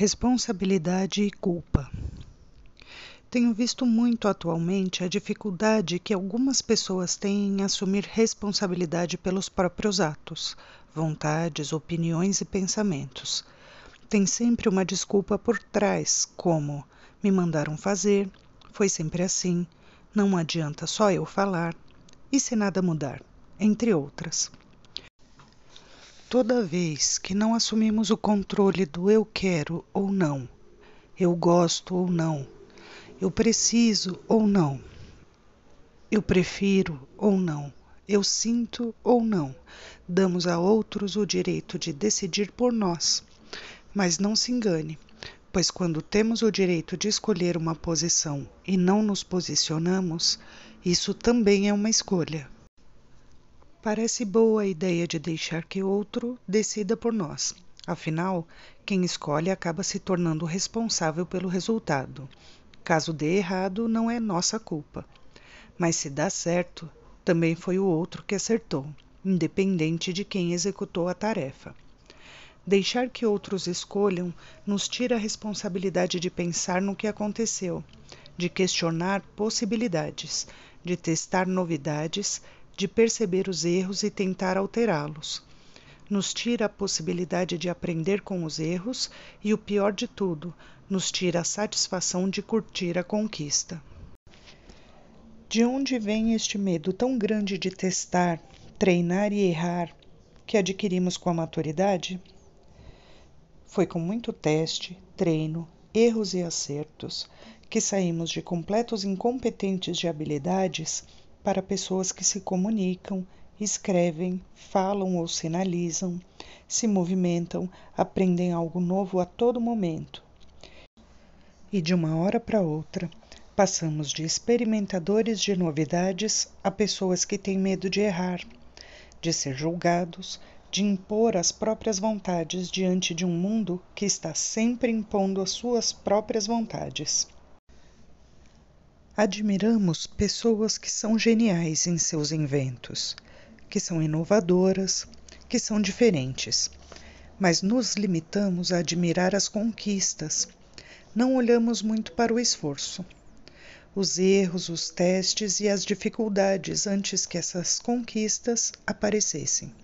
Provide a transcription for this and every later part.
Responsabilidade e culpa. Tenho visto muito atualmente a dificuldade que algumas pessoas têm em assumir responsabilidade pelos próprios atos, vontades, opiniões e pensamentos. Tem sempre uma desculpa por trás, como me mandaram fazer, foi sempre assim, não adianta só eu falar, e se nada mudar, entre outras. Toda vez que não assumimos o controle do eu quero ou não, eu gosto ou não, eu preciso ou não, eu prefiro ou não, eu sinto ou não, damos a outros o direito de decidir por nós. Mas não se engane, pois quando temos o direito de escolher uma posição e não nos posicionamos, isso também é uma escolha. Parece boa a ideia de deixar que outro decida por nós. Afinal, quem escolhe acaba se tornando responsável pelo resultado. Caso dê errado, não é nossa culpa. Mas se dá certo, também foi o outro que acertou, independente de quem executou a tarefa. Deixar que outros escolham nos tira a responsabilidade de pensar no que aconteceu, de questionar possibilidades, de testar novidades de perceber os erros e tentar alterá-los. Nos tira a possibilidade de aprender com os erros e, o pior de tudo, nos tira a satisfação de curtir a conquista. De onde vem este medo tão grande de testar, treinar e errar que adquirimos com a maturidade? Foi com muito teste, treino, erros e acertos que saímos de completos incompetentes de habilidades para pessoas que se comunicam, escrevem, falam ou sinalizam, se movimentam, aprendem algo novo a todo momento. E de uma hora para outra, passamos de experimentadores de novidades a pessoas que têm medo de errar, de ser julgados, de impor as próprias vontades diante de um mundo que está sempre impondo as suas próprias vontades. Admiramos pessoas que são geniais em seus inventos, que são inovadoras, que são diferentes, mas nos limitamos a admirar as conquistas. Não olhamos muito para o esforço, os erros, os testes e as dificuldades antes que essas conquistas aparecessem.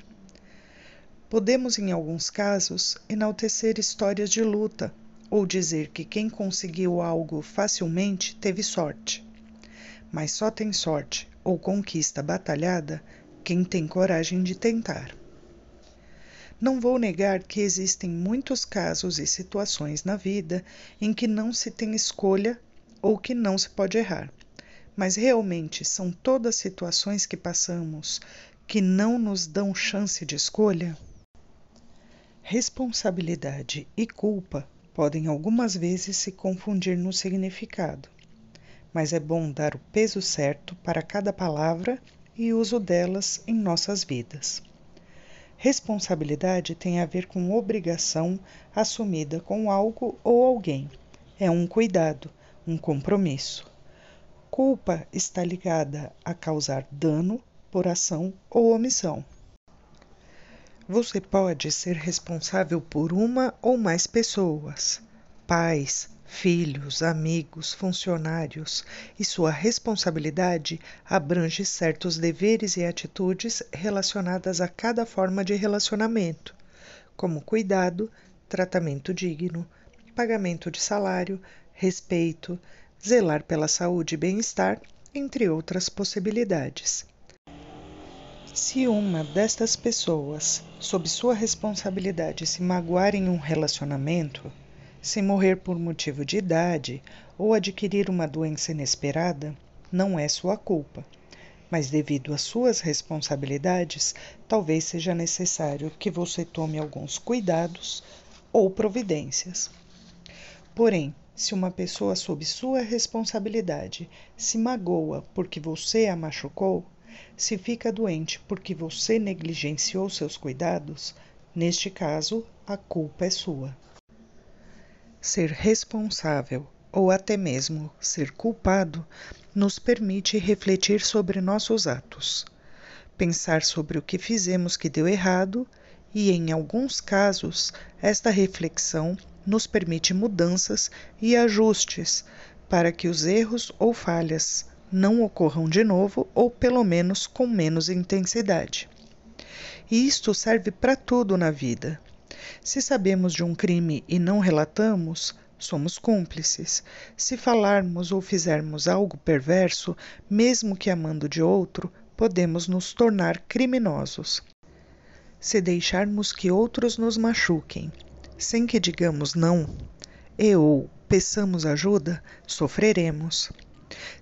Podemos, em alguns casos, enaltecer histórias de luta ou dizer que quem conseguiu algo facilmente teve sorte. Mas só tem sorte ou conquista batalhada quem tem coragem de tentar. Não vou negar que existem muitos casos e situações na vida em que não se tem escolha ou que não se pode errar. Mas realmente são todas situações que passamos que não nos dão chance de escolha? Responsabilidade e culpa podem algumas vezes se confundir no significado, mas é bom dar o peso certo para cada palavra e uso delas em nossas vidas. Responsabilidade tem a ver com obrigação assumida com algo ou alguém. É um cuidado, um compromisso. Culpa está ligada a causar dano por ação ou omissão. Você pode ser responsável por uma ou mais pessoas, pais, filhos, amigos, funcionários, e sua responsabilidade abrange certos deveres e atitudes relacionadas a cada forma de relacionamento, como cuidado, tratamento digno, pagamento de salário, respeito, zelar pela saúde e bem-estar, entre outras possibilidades. Se uma destas pessoas, sob sua responsabilidade, se magoar em um relacionamento, se morrer por motivo de idade ou adquirir uma doença inesperada, não é sua culpa, mas devido às suas responsabilidades, talvez seja necessário que você tome alguns cuidados ou providências. Porém, se uma pessoa sob sua responsabilidade se magoa porque você a machucou, se fica doente porque você negligenciou seus cuidados, neste caso, a culpa é sua. Ser responsável ou até mesmo ser culpado nos permite refletir sobre nossos atos, pensar sobre o que fizemos que deu errado e, em alguns casos, esta reflexão nos permite mudanças e ajustes para que os erros ou falhas não ocorram de novo ou pelo menos com menos intensidade. E isto serve para tudo na vida. Se sabemos de um crime e não relatamos, somos cúmplices. Se falarmos ou fizermos algo perverso, mesmo que amando de outro, podemos nos tornar criminosos. Se deixarmos que outros nos machuquem, sem que digamos não, e ou peçamos ajuda, sofreremos.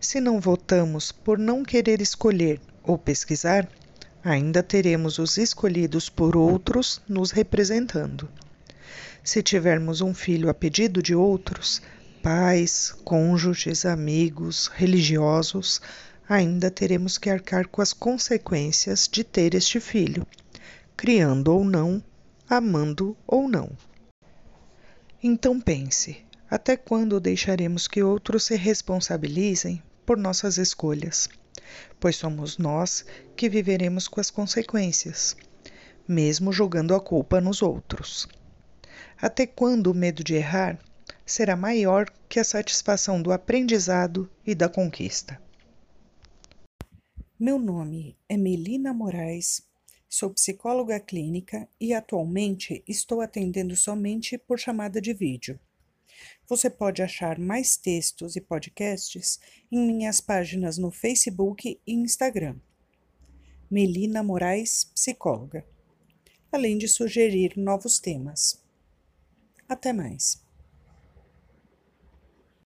Se não votamos por não querer escolher ou pesquisar, ainda teremos os escolhidos por outros nos representando. Se tivermos um filho a pedido de outros, pais, cônjuges, amigos, religiosos, ainda teremos que arcar com as consequências de ter este filho, criando ou não, amando ou não. Então pense: até quando deixaremos que outros se responsabilizem por nossas escolhas? pois somos nós que viveremos com as consequências, mesmo jogando a culpa nos outros. Até quando o medo de errar será maior que a satisfação do aprendizado e da conquista? Meu nome é Melina Moraes, sou psicóloga clínica e atualmente estou atendendo somente por chamada de vídeo. Você pode achar mais textos e podcasts em minhas páginas no Facebook e Instagram. Melina Moraes, psicóloga. Além de sugerir novos temas. Até mais.